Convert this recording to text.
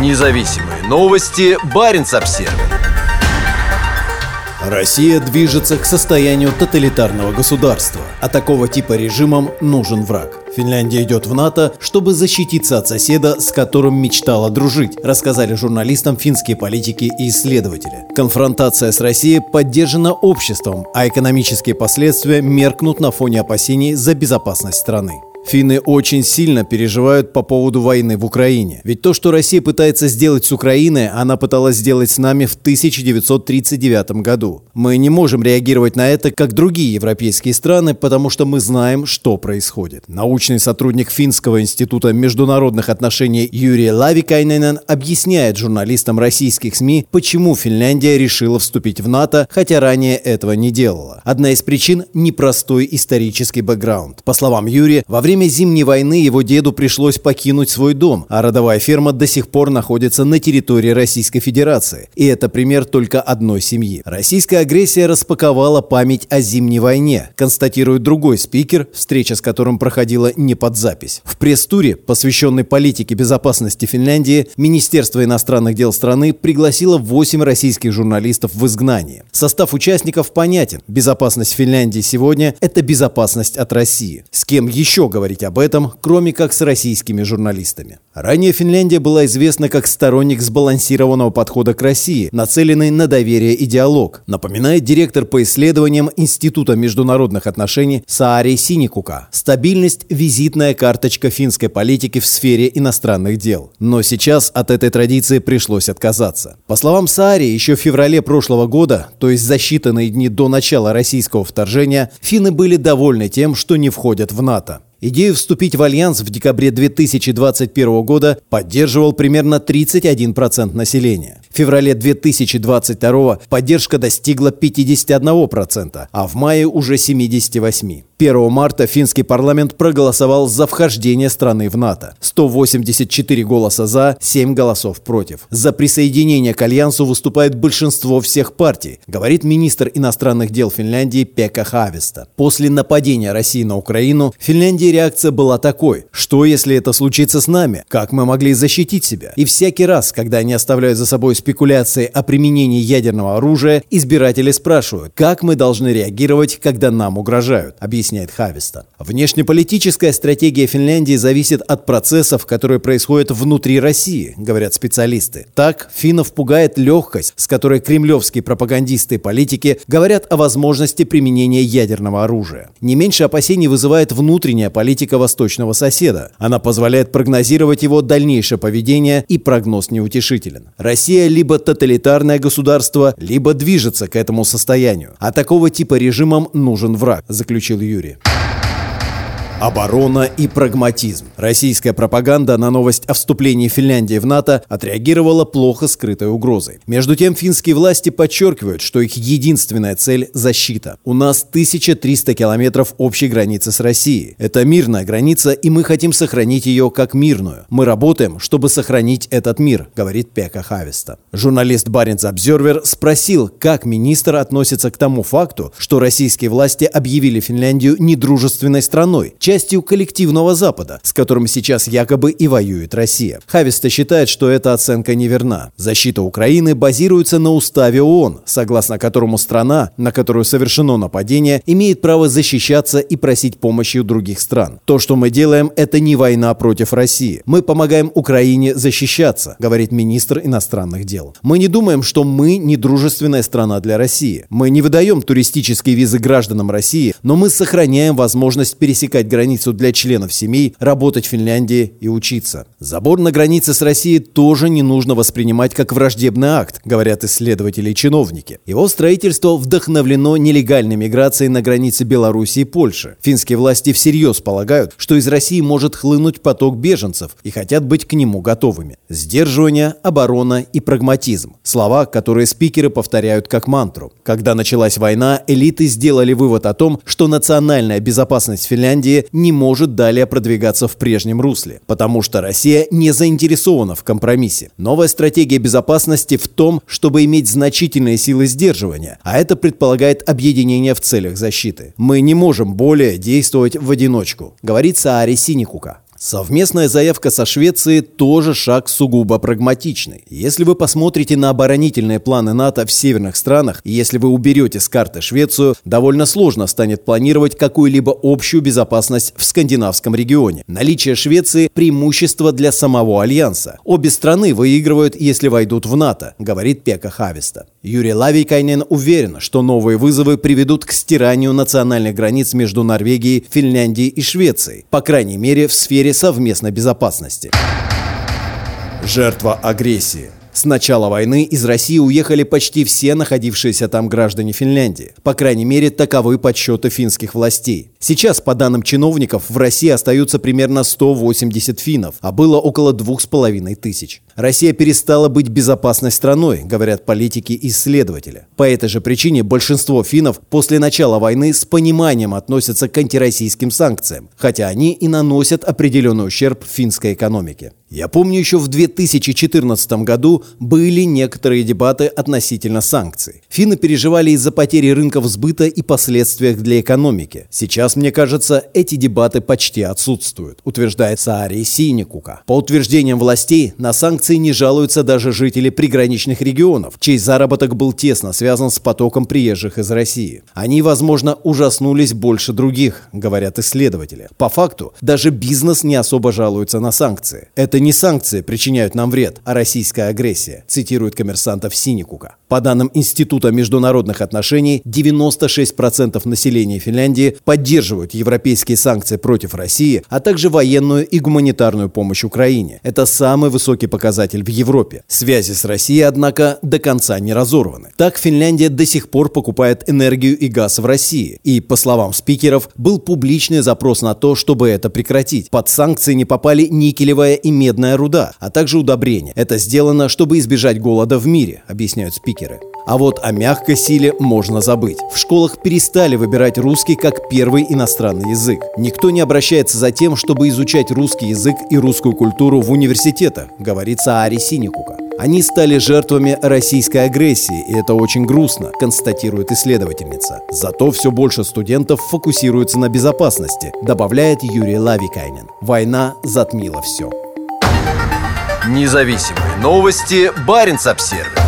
Независимые новости. Барин обсерва Россия движется к состоянию тоталитарного государства, а такого типа режимам нужен враг. Финляндия идет в НАТО, чтобы защититься от соседа, с которым мечтала дружить, рассказали журналистам финские политики и исследователи. Конфронтация с Россией поддержана обществом, а экономические последствия меркнут на фоне опасений за безопасность страны. Финны очень сильно переживают по поводу войны в Украине. Ведь то, что Россия пытается сделать с Украиной, она пыталась сделать с нами в 1939 году. Мы не можем реагировать на это, как другие европейские страны, потому что мы знаем, что происходит. Научный сотрудник Финского института международных отношений Юрий Лавикайненен объясняет журналистам российских СМИ, почему Финляндия решила вступить в НАТО, хотя ранее этого не делала. Одна из причин – непростой исторический бэкграунд. По словам Юрия, во время время Зимней войны его деду пришлось покинуть свой дом, а родовая ферма до сих пор находится на территории Российской Федерации. И это пример только одной семьи. Российская агрессия распаковала память о Зимней войне, констатирует другой спикер, встреча с которым проходила не под запись. В пресс-туре, посвященной политике безопасности Финляндии, Министерство иностранных дел страны пригласило 8 российских журналистов в изгнание. Состав участников понятен. Безопасность Финляндии сегодня – это безопасность от России. С кем еще говорить говорить об этом, кроме как с российскими журналистами. Ранее Финляндия была известна как сторонник сбалансированного подхода к России, нацеленный на доверие и диалог, напоминает директор по исследованиям Института международных отношений Саари Синикука. Стабильность – визитная карточка финской политики в сфере иностранных дел. Но сейчас от этой традиции пришлось отказаться. По словам Саари, еще в феврале прошлого года, то есть за считанные дни до начала российского вторжения, финны были довольны тем, что не входят в НАТО. Идею вступить в альянс в декабре 2021 года поддерживал примерно 31% населения. В феврале 2022 поддержка достигла 51%, а в мае уже 78%. 1 марта финский парламент проголосовал за вхождение страны в НАТО. 184 голоса за, 7 голосов против. За присоединение к альянсу выступает большинство всех партий, говорит министр иностранных дел Финляндии Пека Хависта. После нападения России на Украину Финляндия реакция была такой. Что, если это случится с нами? Как мы могли защитить себя? И всякий раз, когда они оставляют за собой спекуляции о применении ядерного оружия, избиратели спрашивают, как мы должны реагировать, когда нам угрожают, объясняет Хависта. Внешнеполитическая стратегия Финляндии зависит от процессов, которые происходят внутри России, говорят специалисты. Так, финнов пугает легкость, с которой кремлевские пропагандисты и политики говорят о возможности применения ядерного оружия. Не меньше опасений вызывает внутренняя политика восточного соседа. Она позволяет прогнозировать его дальнейшее поведение, и прогноз неутешителен. Россия либо тоталитарное государство, либо движется к этому состоянию. А такого типа режимам нужен враг, заключил Юрий. Оборона и прагматизм. Российская пропаганда на новость о вступлении Финляндии в НАТО отреагировала плохо скрытой угрозой. Между тем, финские власти подчеркивают, что их единственная цель – защита. У нас 1300 километров общей границы с Россией. Это мирная граница, и мы хотим сохранить ее как мирную. Мы работаем, чтобы сохранить этот мир, говорит Пека Хависта. Журналист Баренц Обзервер спросил, как министр относится к тому факту, что российские власти объявили Финляндию недружественной страной, частью коллективного Запада, с которым сейчас якобы и воюет Россия. Хависта считает, что эта оценка неверна. Защита Украины базируется на уставе ООН, согласно которому страна, на которую совершено нападение, имеет право защищаться и просить помощи у других стран. То, что мы делаем, это не война против России. Мы помогаем Украине защищаться, говорит министр иностранных дел. Мы не думаем, что мы не дружественная страна для России. Мы не выдаем туристические визы гражданам России, но мы сохраняем возможность пересекать границы границу для членов семей, работать в Финляндии и учиться. Забор на границе с Россией тоже не нужно воспринимать как враждебный акт, говорят исследователи и чиновники. Его строительство вдохновлено нелегальной миграцией на границе Беларуси и Польши. Финские власти всерьез полагают, что из России может хлынуть поток беженцев и хотят быть к нему готовыми. Сдерживание, оборона и прагматизм. Слова, которые спикеры повторяют как мантру. Когда началась война, элиты сделали вывод о том, что национальная безопасность Финляндии не может далее продвигаться в прежнем русле, потому что Россия не заинтересована в компромиссе. Новая стратегия безопасности в том, чтобы иметь значительные силы сдерживания, а это предполагает объединение в целях защиты. Мы не можем более действовать в одиночку, говорится Ари Синикука. Совместная заявка со Швецией тоже шаг сугубо прагматичный. Если вы посмотрите на оборонительные планы НАТО в северных странах, и если вы уберете с карты Швецию, довольно сложно станет планировать какую-либо общую безопасность в скандинавском регионе. Наличие Швеции – преимущество для самого Альянса. Обе страны выигрывают, если войдут в НАТО, говорит Пека Хависта. Юрий Лавикайнен уверен, что новые вызовы приведут к стиранию национальных границ между Норвегией, Финляндией и Швецией, по крайней мере в сфере совместной безопасности. Жертва агрессии. С начала войны из России уехали почти все находившиеся там граждане Финляндии. По крайней мере, таковы подсчеты финских властей. Сейчас, по данным чиновников, в России остаются примерно 180 финнов, а было около двух с половиной тысяч. Россия перестала быть безопасной страной, говорят политики и исследователи. По этой же причине большинство финнов после начала войны с пониманием относятся к антироссийским санкциям, хотя они и наносят определенный ущерб финской экономике. Я помню, еще в 2014 году были некоторые дебаты относительно санкций. Финны переживали из-за потери рынков сбыта и последствиях для экономики. Сейчас, мне кажется, эти дебаты почти отсутствуют, утверждает Саари Синикука. По утверждениям властей, на санкции не жалуются даже жители приграничных регионов, чей заработок был тесно связан с потоком приезжих из России. Они, возможно, ужаснулись больше других, говорят исследователи. По факту, даже бизнес не особо жалуется на санкции. Это не санкции причиняют нам вред, а российская агрессия, цитирует коммерсантов Синикука. По данным Института международных отношений, 96% населения Финляндии поддерживают европейские санкции против России, а также военную и гуманитарную помощь Украине. Это самый высокий показатель в Европе. Связи с Россией, однако, до конца не разорваны. Так Финляндия до сих пор покупает энергию и газ в России. И, по словам спикеров, был публичный запрос на то, чтобы это прекратить. Под санкции не попали никелевая и медная руда, а также удобрения. Это сделано, чтобы избежать голода в мире, объясняют спикеры. А вот о мягкой силе можно забыть. В школах перестали выбирать русский как первый иностранный язык. Никто не обращается за тем, чтобы изучать русский язык и русскую культуру в университетах, говорится Ари Синикука. Они стали жертвами российской агрессии, и это очень грустно, констатирует исследовательница. Зато все больше студентов фокусируются на безопасности, добавляет Юрий Лавикайнен. Война затмила все. Независимые новости. Барин обсервис